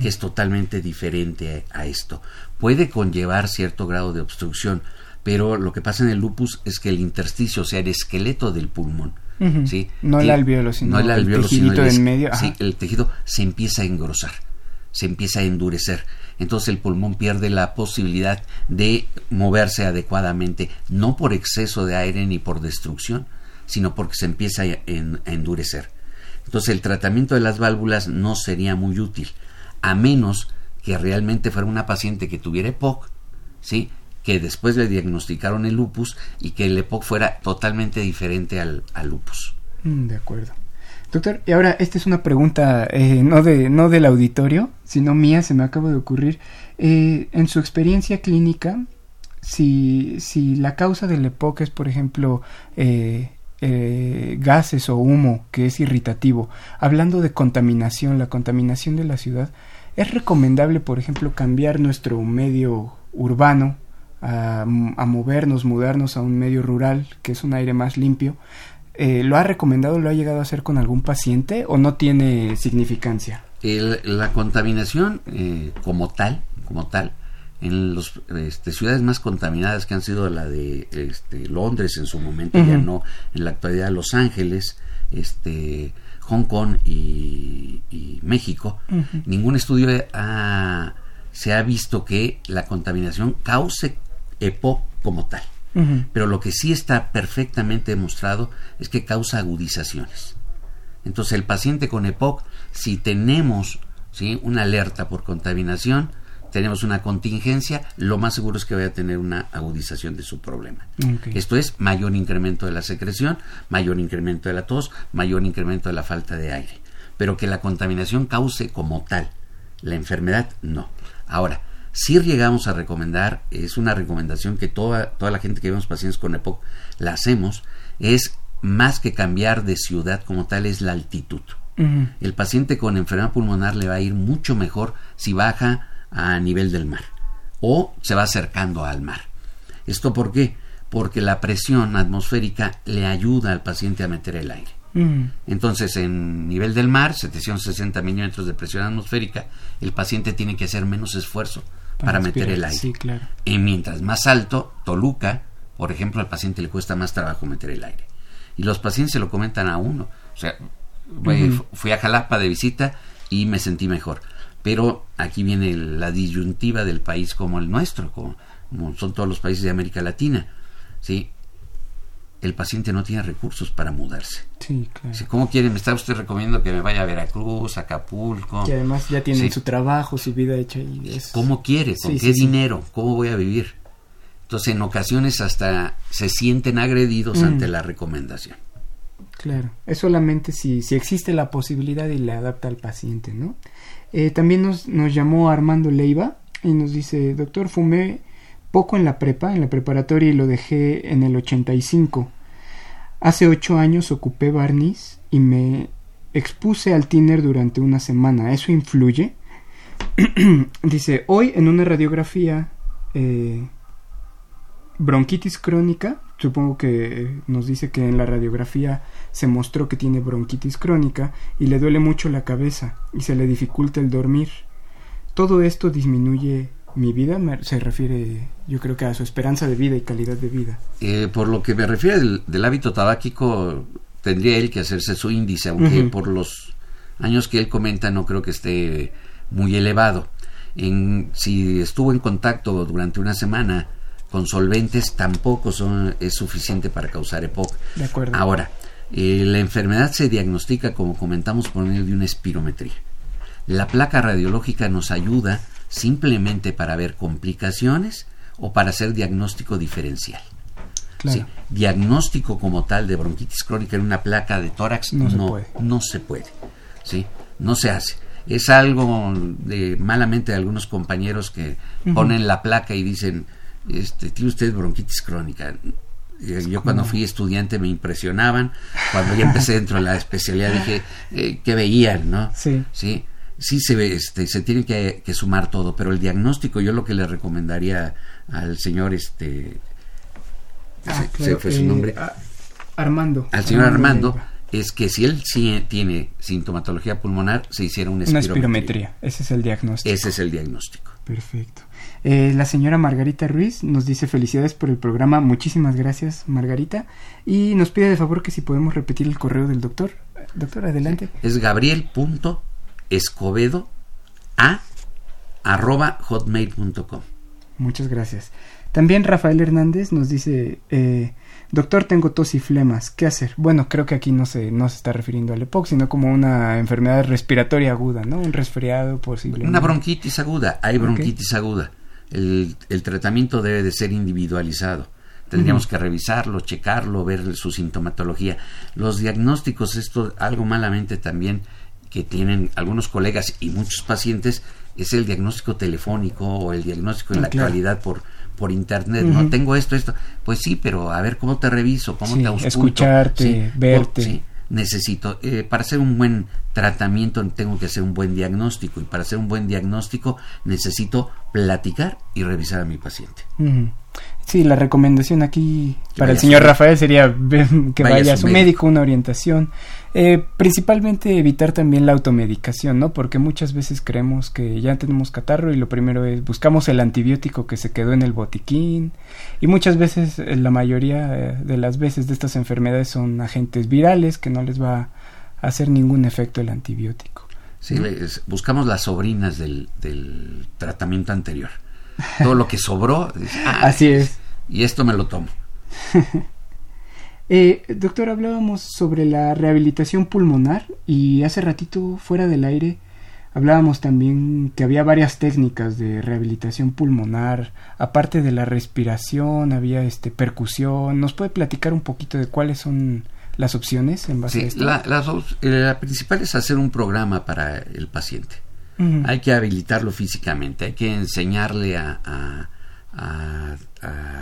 que es totalmente diferente a, esto. Puede conllevar cierto grado de obstrucción, pero lo que pasa en el lupus es que el intersticio, o sea, el esqueleto del pulmón, ¿sí? no el alveolo, sino el, alveolo, en medio. Sí, el tejido se empieza a engrosar, se empieza a endurecer entonces el pulmón pierde la posibilidad de moverse adecuadamente, no por exceso de aire ni por destrucción, sino porque se empieza a, endurecer. Entonces el tratamiento de las válvulas no sería muy útil, a menos que realmente fuera una paciente que tuviera EPOC, ¿sí? que después le diagnosticaron el lupus y que el EPOC fuera totalmente diferente al, al lupus. Mm, de acuerdo. Doctor, y ahora esta es una pregunta eh, no, de, no del auditorio, sino mía, se me acaba de ocurrir. Eh, en su experiencia clínica, si, si la causa del EPOC es, por ejemplo, eh, gases o humo que es irritativo, hablando de contaminación, la contaminación de la ciudad, ¿es recomendable, por ejemplo, cambiar nuestro medio urbano a, a movernos, mudarnos a un medio rural, que es un aire más limpio? Eh, ¿lo ha recomendado, lo ha llegado a hacer con algún paciente o no tiene significancia? la contaminación eh, como tal, como tal, en las este, ciudades más contaminadas que han sido la de este, Londres en su momento, ya no en la actualidad Los Ángeles, este, Hong Kong y, México, ningún estudio se ha visto que la contaminación cause EPO como tal. Pero lo que sí está perfectamente demostrado es que causa agudizaciones. Entonces el paciente con EPOC, si tenemos ¿sí? una alerta por contaminación, tenemos una contingencia, lo más seguro es que vaya a tener una agudización de su problema. Esto es mayor incremento de la secreción, mayor incremento de la tos, mayor incremento de la falta de aire. Pero que la contaminación cause como tal la enfermedad, no. Ahora, si llegamos a recomendar, es una recomendación que toda, toda la gente que vemos pacientes con EPOC la hacemos, es más que cambiar de ciudad como tal, es la altitud. El paciente con enfermedad pulmonar le va a ir mucho mejor si baja a nivel del mar o se va acercando al mar. ¿Esto por qué? Porque la presión atmosférica le ayuda al paciente a meter el aire. Entonces, en nivel del mar, 760 milímetros de presión atmosférica, el paciente tiene que hacer menos esfuerzo para, meter el aire. Y mientras más alto, Toluca, por ejemplo, al paciente le cuesta más trabajo meter el aire. Y los pacientes se lo comentan a uno. O sea, fui a Jalapa de visita y me sentí mejor. Pero aquí viene la disyuntiva del país como el nuestro, como, son todos los países de América Latina. ¿sí? El paciente no tiene recursos para mudarse. Sí, claro. ¿Cómo quiere? Me está usted recomendando que me vaya a Veracruz, Acapulco. Que además ya tienen su trabajo, su vida hecha. Y ¿Cómo quiere? ¿Con qué dinero? ¿Cómo voy a vivir? Entonces, en ocasiones hasta se sienten agredidos mm. ante la recomendación. Claro, es solamente si, si existe la posibilidad y le adapta al paciente, ¿no? Eh, también nos, nos llamó Armando Leiva y nos dice, doctor, fumé poco en la prepa, en la preparatoria y lo dejé en el 85. Hace ocho años ocupé barniz y me expuse al tiner durante una semana. ¿Eso influye? [clears throat] Dice, hoy en una radiografía eh, bronquitis crónica, supongo que nos dice que en la radiografía se mostró que tiene bronquitis crónica y le duele mucho la cabeza y se le dificulta el dormir. Todo esto disminuye mi vida se refiere yo creo que a su esperanza de vida y calidad de vida. Eh, por lo que me refiere del, hábito tabáquico, tendría él que hacerse su índice, aunque por los años que él comenta no creo que esté muy elevado. En, si estuvo en contacto durante una semana con solventes, tampoco son, es suficiente para causar EPOC. De acuerdo. Ahora, eh, la enfermedad se diagnostica, como comentamos, por medio de una espirometría. La placa radiológica nos ayuda simplemente para ver complicaciones o para hacer diagnóstico diferencial. Diagnóstico como tal de bronquitis crónica en una placa de tórax no, no, se, puede. no se puede. ¿sí? No se hace. Es algo de malamente de algunos compañeros que ponen la placa y dicen, este, tiene usted bronquitis crónica. Yo cuando fui estudiante me impresionaban. Cuando ya empecé dentro de la especialidad dije, eh, ¿qué veían? ¿no? Sí. Sí sí se ve, este, se tiene que, sumar todo, pero el diagnóstico, yo lo que le recomendaría al señor, este, ah, se, fue su nombre, eh, Armando, al señor Armando, es que si él sí tiene sintomatología pulmonar, se hiciera una espirometría. Una espirometría, ese es el diagnóstico. Ese es el diagnóstico. Perfecto. Eh, la señora Margarita Ruiz nos dice felicidades por el programa, muchísimas gracias Margarita, y nos pide de favor que si podemos repetir el correo del doctor. Doctor, adelante. Es gabriel escobedo a arroba hotmail.com. Muchas gracias. También Rafael Hernández nos dice, eh, doctor, tengo tos y flemas, ¿qué hacer? Bueno, creo que aquí no se, no se está refiriendo al EPOC, sino como una enfermedad respiratoria aguda, ¿no? Un resfriado posible. Una bronquitis aguda, hay bronquitis aguda. El, el, tratamiento debe de ser individualizado. Tendríamos que revisarlo, checarlo, ver su sintomatología. Los diagnósticos, esto algo malamente también que tienen algunos colegas y muchos pacientes es el diagnóstico telefónico o el diagnóstico en la actualidad por por internet, no tengo esto, esto, pues sí, pero a ver cómo te reviso, cómo te ausculto, escucharte, verte. necesito, eh, para hacer un buen tratamiento tengo que hacer un buen diagnóstico y para hacer un buen diagnóstico necesito platicar y revisar a mi paciente. Sí, la recomendación aquí para el señor Rafael sería que vaya, a su médico, una orientación. Eh, principalmente evitar también la automedicación, ¿no? Porque muchas veces creemos que ya tenemos catarro y lo primero es buscamos el antibiótico que se quedó en el botiquín y muchas veces, eh, la mayoría eh, de las veces de estas enfermedades son agentes virales que no les va a hacer ningún efecto el antibiótico. Sí, buscamos las sobrinas del, tratamiento anterior. Todo lo que sobró. [laughs] Así es. Y esto me lo tomo. [laughs] Eh, doctor, hablábamos sobre la rehabilitación pulmonar y hace ratito fuera del aire hablábamos también que había varias técnicas de rehabilitación pulmonar, aparte de la respiración, había este percusión. ¿Nos puede platicar un poquito de cuáles son las opciones en base a esto? La, la, principal es hacer un programa para el paciente. Hay que habilitarlo físicamente, hay que enseñarle a a,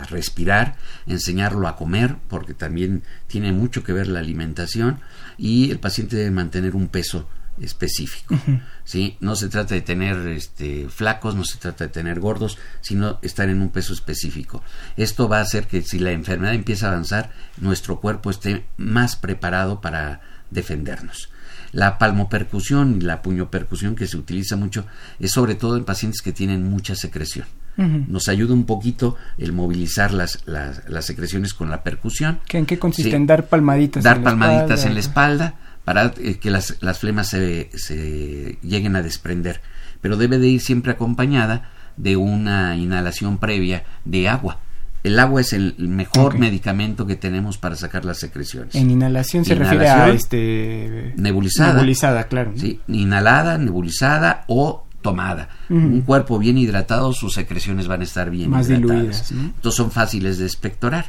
respirar, enseñarlo a comer, porque también tiene mucho que ver la alimentación, y el paciente debe mantener un peso específico. ¿sí? No se trata de tener este, flacos, no se trata de tener gordos, sino estar en un peso específico. Esto va a hacer que si la enfermedad empieza a avanzar, nuestro cuerpo esté más preparado para defendernos. La palmopercusión y la puñopercusión que se utiliza mucho es sobre todo en pacientes que tienen mucha secreción nos ayuda un poquito el movilizar las, las, secreciones con la percusión. ¿En qué consiste? En dar palmaditas. Dar en palmaditas en la espalda para eh, que las, las flemas se, se lleguen a desprender. Pero debe de ir siempre acompañada de una inhalación previa de agua. El agua es el mejor medicamento que tenemos para sacar las secreciones. En inhalación se refiere a este nebulizada. Nebulizada, claro. Sí, inhalada, nebulizada o tomada. Un cuerpo bien hidratado, sus secreciones van a estar bien Más hidratadas. Entonces son fáciles de espectorar.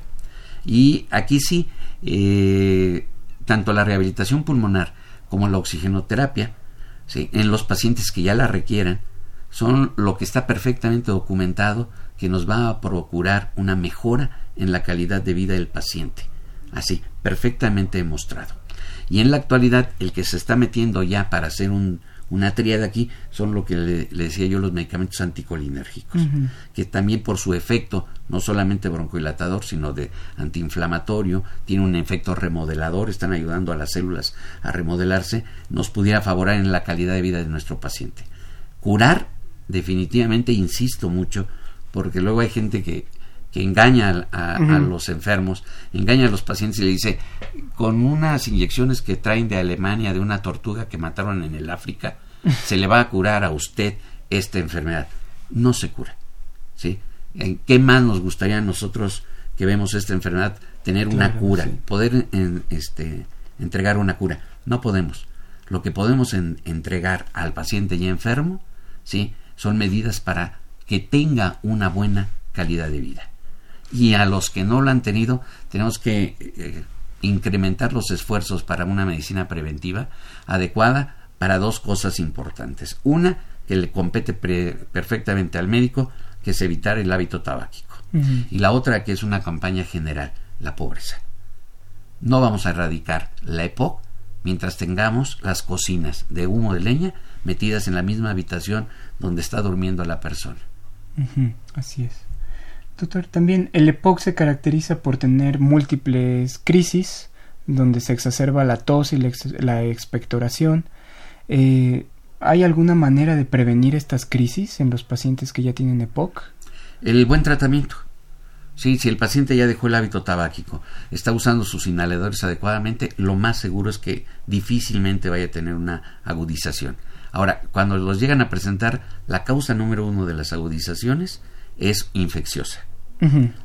Y aquí sí, eh, tanto la rehabilitación pulmonar como la oxigenoterapia, en los pacientes que ya la requieran, son lo que está perfectamente documentado que nos va a procurar una mejora en la calidad de vida del paciente. Así, perfectamente demostrado. Y en la actualidad, el que se está metiendo ya para hacer un, una tríada aquí son lo que le, decía yo los medicamentos anticolinérgicos, que también por su efecto, no solamente broncohilatador, sino de antiinflamatorio, tiene un efecto remodelador, están ayudando a las células a remodelarse, nos pudiera favorar en la calidad de vida de nuestro paciente. Curar, definitivamente, insisto mucho, porque luego hay gente que, que engaña a, a, los enfermos, engaña a los pacientes y le dice, con unas inyecciones que traen de Alemania de una tortuga que mataron en el África, [laughs] se le va a curar a usted esta enfermedad. No se cura. ¿sí? ¿En qué más nos gustaría a nosotros que vemos esta enfermedad tener una cura, poder este, entregar una cura? No podemos. Lo que podemos entregar al paciente ya enfermo, ¿sí? son medidas para que tenga una buena calidad de vida. Y a los que no lo han tenido tenemos que eh, incrementar los esfuerzos para una medicina preventiva adecuada para dos cosas importantes. Una, que le compete perfectamente al médico, que es evitar el hábito tabáquico. Y la otra, que es una campaña general, la pobreza. No vamos a erradicar la EPOC mientras tengamos las cocinas de humo de leña metidas en la misma habitación donde está durmiendo la persona. Así es. Doctor, también el EPOC se caracteriza por tener múltiples crisis, donde se exacerba la tos y la, expectoración. Eh, ¿Hay alguna manera de prevenir estas crisis en los pacientes que ya tienen EPOC? El buen tratamiento. Sí, si el paciente ya dejó el hábito tabáquico, está usando sus inhaladores adecuadamente, lo más seguro es que difícilmente vaya a tener una agudización. Ahora, cuando los llegan a presentar, la causa número uno de las agudizaciones es infecciosa.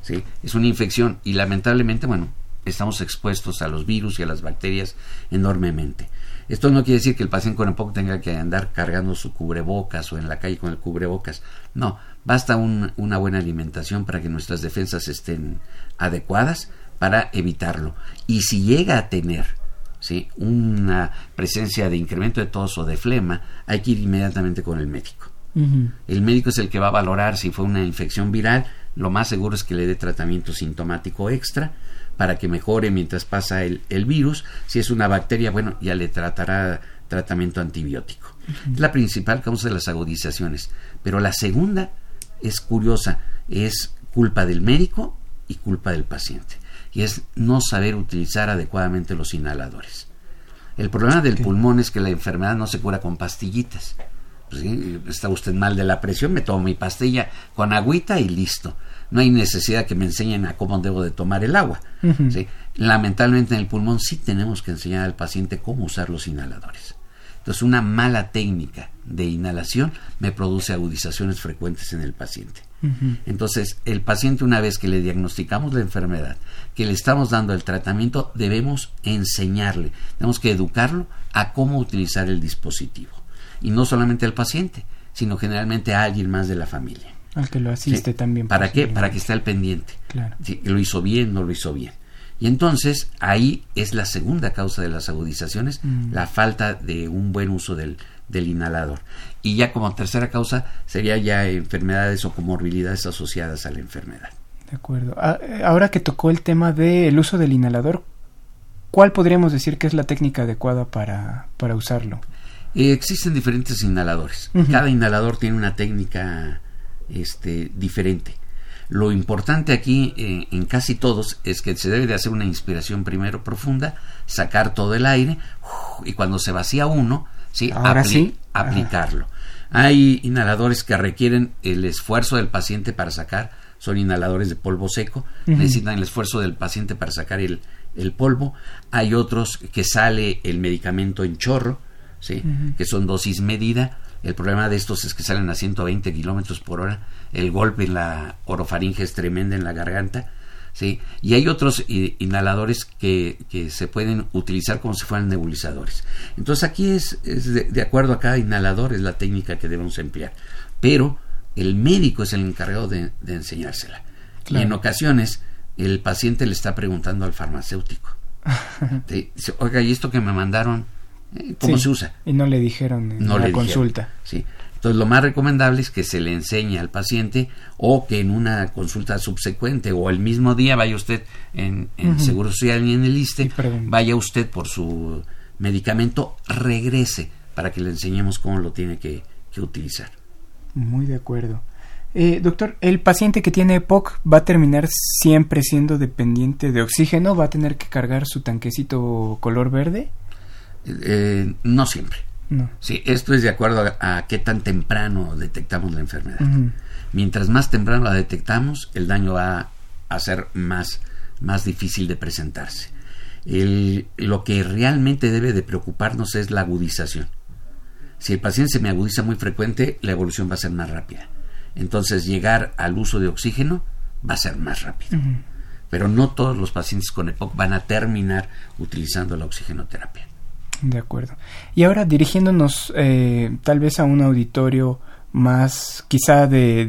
¿Sí? Es una infección y lamentablemente, bueno, estamos expuestos a los virus y a las bacterias enormemente. Esto no quiere decir que el paciente con EPOC tenga que andar cargando su cubrebocas o en la calle con el cubrebocas. No, basta una buena alimentación para que nuestras defensas estén adecuadas para evitarlo. Y si llega a tener ¿sí? una presencia de incremento de tos o de flema, hay que ir inmediatamente con el médico. El médico es el que va a valorar si fue una infección viral. Lo más seguro es que le dé tratamiento sintomático extra para que mejore mientras pasa el, virus. Si es una bacteria, bueno, ya le tratará tratamiento antibiótico. Es la principal causa de las agudizaciones. Pero la segunda es curiosa, es culpa del médico y culpa del paciente. Y es no saber utilizar adecuadamente los inhaladores. El problema del pulmón es que la enfermedad no se cura con pastillitas. Pues está usted mal de la presión, me tomo mi pastilla con agüita y listo no hay necesidad que me enseñen a cómo debo de tomar el agua. Lamentablemente en el pulmón sí tenemos que enseñar al paciente cómo usar los inhaladores. Entonces una mala técnica de inhalación me produce agudizaciones frecuentes en el paciente. Entonces el paciente una vez que le diagnosticamos la enfermedad, que le estamos dando el tratamiento, debemos enseñarle, tenemos que educarlo a cómo utilizar el dispositivo. Y no solamente al paciente, sino generalmente a alguien más de la familia. Al que lo asiste también. ¿Para qué? Para que esté al pendiente. Claro. lo hizo bien, no lo hizo bien. Y entonces ahí es la segunda causa de las agudizaciones, mm. la falta de un buen uso del, del inhalador. Y ya como tercera causa sería ya enfermedades o comorbilidades asociadas a la enfermedad. De acuerdo. Ah, eh, ahora que tocó el tema del uso del inhalador, ¿cuál podríamos decir que es la técnica adecuada para, para usarlo? Eh, existen diferentes inhaladores. Cada inhalador tiene una técnica este, diferente. Lo importante aquí eh, en casi todos es que se debe de hacer una inspiración primero profunda, sacar todo el aire y cuando se vacía uno, ¿sí? Ahora sí. aplicarlo. Hay inhaladores que requieren el esfuerzo del paciente para sacar, son inhaladores de polvo seco, necesitan el esfuerzo del paciente para sacar el, el, polvo. Hay otros que sale el medicamento en chorro, ¿sí? que son dosis medida el problema de estos es que salen a 120 kilómetros por hora. El golpe en la orofaringe es tremenda en la garganta. ¿sí? Y hay otros inhaladores que, que, se pueden utilizar como si fueran nebulizadores. Entonces aquí es, de, acuerdo a cada inhalador, es la técnica que debemos emplear. Pero el médico es el encargado de, enseñársela. Y en ocasiones el paciente le está preguntando al farmacéutico. [laughs] Oiga, ¿y esto que me mandaron? Cómo se usa. Y no le dijeron en la consulta. sí. Entonces lo más recomendable es que se le enseñe al paciente o que en una consulta subsecuente o el mismo día vaya usted en, Seguro Social y en el ISTE, vaya usted por su medicamento, regrese para que le enseñemos cómo lo tiene que, utilizar. Muy de acuerdo. Eh, doctor, ¿el paciente que tiene EPOC va a terminar siempre siendo dependiente de oxígeno? ¿Va a tener que cargar su tanquecito color verde? Eh, no siempre. Sí, esto es de acuerdo a, qué tan temprano detectamos la enfermedad. Mientras más temprano la detectamos, el daño va a ser más, más difícil de presentarse. lo que realmente debe de preocuparnos es la agudización. Si el paciente se me agudiza muy frecuente, la evolución va a ser más rápida. Entonces, llegar al uso de oxígeno va a ser más rápido. Pero no todos los pacientes con EPOC van a terminar utilizando la oxigenoterapia. De acuerdo. Y ahora dirigiéndonos eh, tal vez a un auditorio más quizá de,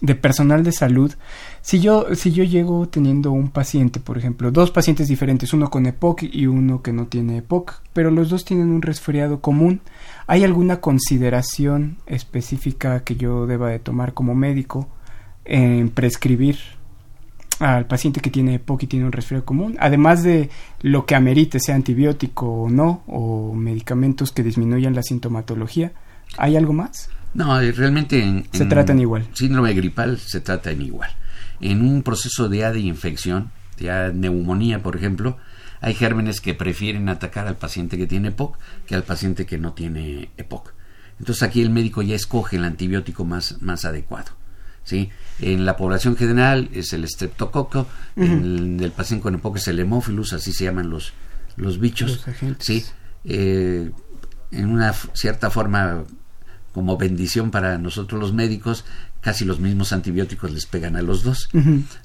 de personal de salud, si yo, si yo llego teniendo un paciente, por ejemplo, dos pacientes diferentes, uno con EPOC y uno que no tiene EPOC, pero los dos tienen un resfriado común, ¿hay alguna consideración específica que yo deba de tomar como médico en prescribir al paciente que tiene EPOC y tiene un resfriado común, además de lo que amerite, sea antibiótico o no, o medicamentos que disminuyan la sintomatología? ¿Hay algo más? No, eh, realmente en, se tratan igual. Síndrome gripal se tratan igual. En un proceso de A de infección, de neumonía, por ejemplo, hay gérmenes que prefieren atacar al paciente que tiene EPOC que al paciente que no tiene EPOC. Entonces aquí el médico ya escoge el antibiótico más, más adecuado. ¿Sí? En la población general es el streptococo, en el, paciente con EPOC es el hemófilus, así se llaman los, los bichos. ¿sí? Eh, en una cierta forma como bendición para nosotros los médicos, casi los mismos antibióticos les pegan a los dos,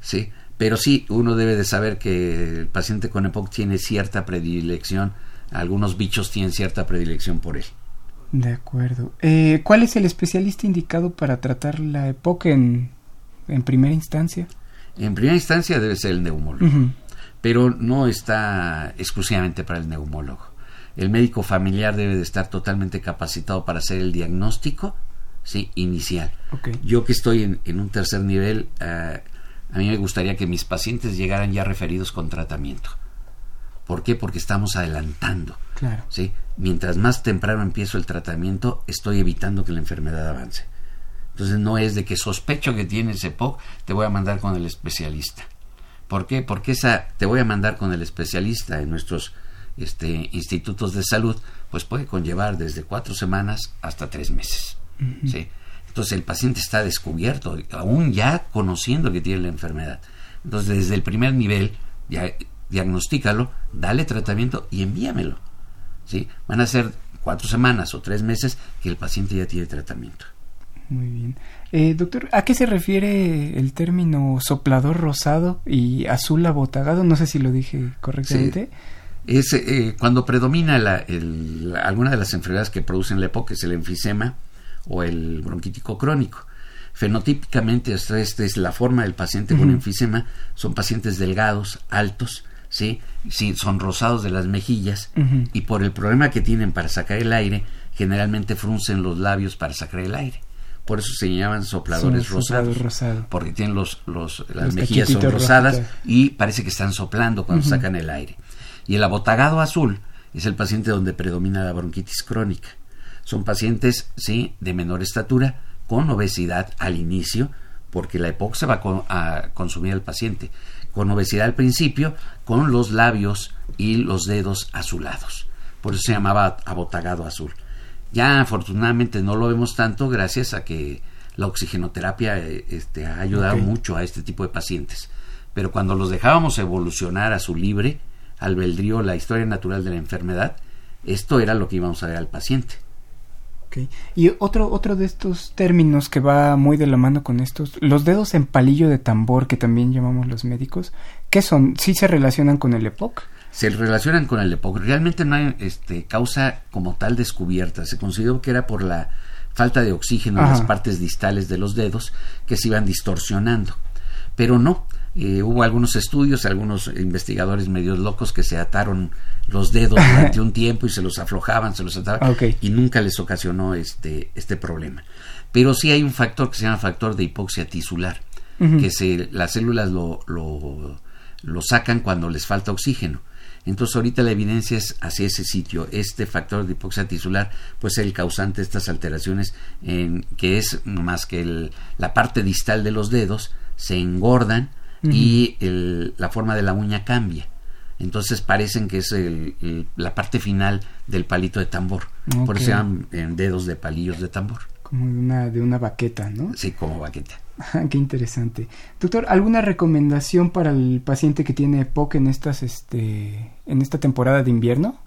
¿sí? Pero sí, uno debe de saber que el paciente con EPOC tiene cierta predilección, algunos bichos tienen cierta predilección por él. De acuerdo. Eh, ¿Cuál es el especialista indicado para tratar la EPOC en, en primera instancia? En primera instancia debe ser el neumólogo, pero no está exclusivamente para el neumólogo el médico familiar debe de estar totalmente capacitado para hacer el diagnóstico ¿sí? inicial. Yo que estoy en, un tercer nivel, eh, a mí me gustaría que mis pacientes llegaran ya referidos con tratamiento. ¿Por qué? Porque estamos adelantando. Claro. ¿sí? Mientras más temprano empiezo el tratamiento, estoy evitando que la enfermedad avance. Entonces no es de que sospecho que tienes EPOC, te voy a mandar con el especialista. ¿Por qué? Porque esa te voy a mandar con el especialista en nuestros este, institutos de salud, pues puede conllevar desde cuatro semanas hasta tres meses. ¿sí? Entonces el paciente está descubierto, aún ya conociendo que tiene la enfermedad. Entonces desde el primer nivel, ya, diagnostícalo, dale tratamiento y envíamelo. ¿Sí? Van a ser cuatro semanas o tres meses que el paciente ya tiene tratamiento. Muy bien. Eh, doctor, ¿a qué se refiere el término soplador rosado y azul abotagado? No sé si lo dije correctamente es eh, cuando predomina la, alguna de las enfermedades que producen la EPOC, que es el enfisema o el bronquítico crónico. Fenotípicamente, esta, es la forma del paciente con enfisema, son pacientes delgados, altos, ¿sí? sí son rosados de las mejillas y por el problema que tienen para sacar el aire, generalmente fruncen los labios para sacar el aire. Por eso se llaman sopladores rosados, porque tienen los, los las mejillas son rosadas y parece que están soplando cuando sacan el aire. Y el abotagado azul es el paciente donde predomina la bronquitis crónica. Son pacientes, sí, de menor estatura, con obesidad al inicio, porque la EPOC se va a consumir al paciente. Con obesidad al principio, con los labios y los dedos azulados. Por eso se llamaba abotagado azul. Ya afortunadamente no lo vemos tanto gracias a que la oxigenoterapia eh, este, ha ayudado mucho a este tipo de pacientes. Pero cuando los dejábamos evolucionar a su libre, albedrío, la historia natural de la enfermedad, esto era lo que íbamos a ver al paciente. Okay. Y otro, otro de estos términos que va muy de la mano con estos, los dedos en palillo de tambor, que también llamamos los médicos, ¿qué son? ¿Sí se relacionan con el EPOC? Se relacionan con el EPOC. Realmente no hay este, causa como tal descubierta. Se consideró que era por la falta de oxígeno en las partes distales de los dedos que se iban distorsionando. Pero no, eh, hubo algunos estudios, algunos investigadores medios locos que se ataron los dedos durante [laughs] un tiempo y se los aflojaban, se los ataban y nunca les ocasionó este, este problema. Pero sí hay un factor que se llama factor de hipoxia tisular, que se, las células lo, lo, lo sacan cuando les falta oxígeno. Entonces ahorita la evidencia es hacia ese sitio. Este factor de hipoxia tisular pues es el causante de estas alteraciones en, que es más que la parte distal de los dedos se engordan y la forma de la uña cambia. Entonces parecen que es la parte final del palito de tambor. Por eso se llaman dedos de palillos de tambor. Como de una, de una baqueta, ¿no? Sí, como baqueta. [laughs] Qué interesante. Doctor, ¿alguna recomendación para el paciente que tiene EPOC en, estas, este, en esta temporada de invierno?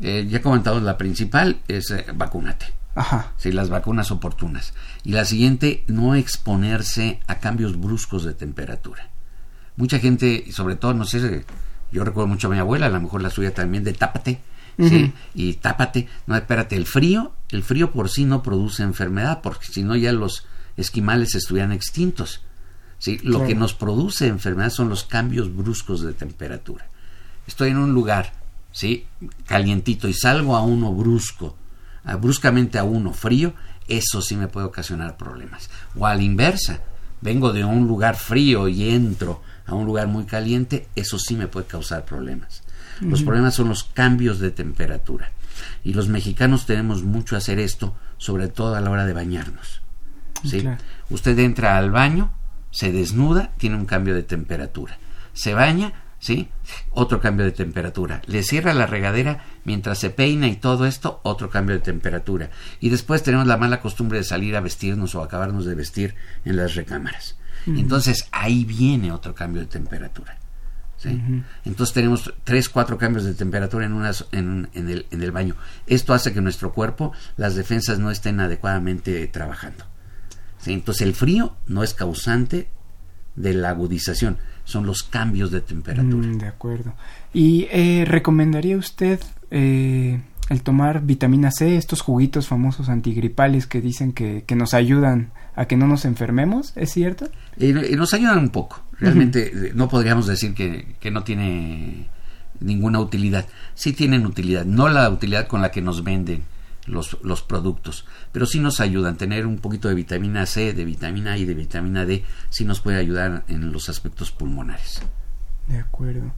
Eh, ya he comentado, la principal es eh, vacúnate. Ajá. Sí, las vacunas oportunas. Y la siguiente, no exponerse a cambios bruscos de temperatura mucha gente, sobre todo, no sé, yo recuerdo mucho a mi abuela, a lo mejor la suya también, de tápate, ¿sí? Y tápate, no, espérate, el frío, el frío por sí no produce enfermedad, porque si no ya los esquimales estuvieran extintos. ¿sí? Lo que nos produce enfermedad son los cambios bruscos de temperatura. Estoy en un lugar, ¿sí? calientito y salgo a uno brusco, bruscamente a uno frío, eso sí me puede ocasionar problemas. O a la inversa, vengo de un lugar frío y entro a un lugar muy caliente, eso sí me puede causar problemas. Los problemas son los cambios de temperatura. Y los mexicanos tenemos mucho a hacer esto, sobre todo a la hora de bañarnos. ¿sí? Usted entra al baño, se desnuda, tiene un cambio de temperatura. Se baña, ¿sí? Otro cambio de temperatura. Le cierra la regadera mientras se peina y todo esto, otro cambio de temperatura. Y después tenemos la mala costumbre de salir a vestirnos o acabarnos de vestir en las recámaras. Entonces ahí viene otro cambio de temperatura. ¿sí? Entonces tenemos tres, cuatro cambios de temperatura en, unas, en, el, en el baño. Esto hace que nuestro cuerpo, las defensas no estén adecuadamente trabajando. ¿sí? Entonces el frío no es causante de la agudización, son los cambios de temperatura. Mm, de acuerdo. ¿Y eh, recomendaría usted eh, el tomar vitamina C, estos juguitos famosos antigripales que dicen que, que nos ayudan a que no nos enfermemos? ¿Es cierto? Y, nos ayudan un poco. Realmente eh, no podríamos decir que, que no tiene ninguna utilidad. Sí tienen utilidad, no la utilidad con la que nos venden los, los productos, pero sí nos ayudan. Tener un poquito de vitamina C, de vitamina I, de vitamina D, sí nos puede ayudar en los aspectos pulmonares. De acuerdo.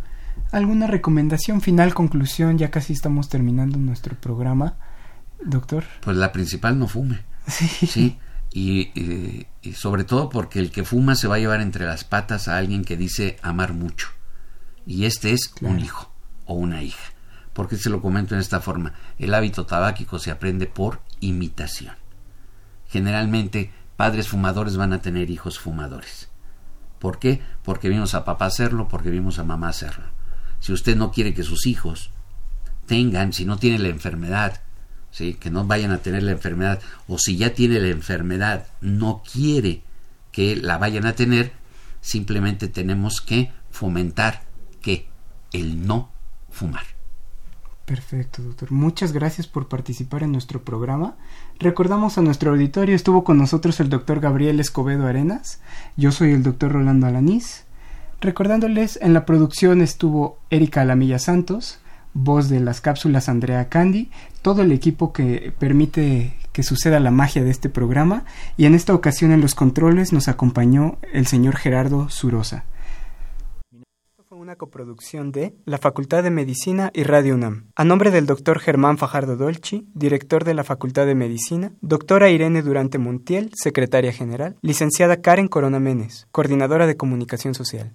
¿Alguna recomendación final, conclusión? Ya casi estamos terminando nuestro programa, doctor. Pues la principal, no fume. [laughs] Sí. Sí. Y, y, sobre todo porque el que fuma se va a llevar entre las patas a alguien que dice amar mucho. Y este es un hijo o una hija. Porque se lo comento en esta forma. El hábito tabáquico se aprende por imitación. Generalmente, padres fumadores van a tener hijos fumadores. ¿Por qué? Porque vimos a papá hacerlo, porque vimos a mamá hacerlo. Si usted no quiere que sus hijos tengan, si no tiene la enfermedad, que no vayan a tener la enfermedad, o si ya tiene la enfermedad, no quiere que la vayan a tener, simplemente tenemos que fomentar que el no fumar. Perfecto, doctor. Muchas gracias por participar en nuestro programa. Recordamos a nuestro auditorio, estuvo con nosotros el doctor Gabriel Escobedo Arenas, yo soy el doctor Rolando Alanís. Recordándoles, en la producción estuvo Erika Alamilla Santos, voz de las cápsulas Andrea Candy, todo el equipo que permite que suceda la magia de este programa, y en esta ocasión en los controles nos acompañó el señor Gerardo Surosa una coproducción de la Facultad de Medicina y Radio UNAM. A nombre del doctor Germán Fajardo Dolci, director de la Facultad de Medicina, doctora Irene Durante Montiel, secretaria general, licenciada Karen Corona Menes, coordinadora de comunicación social.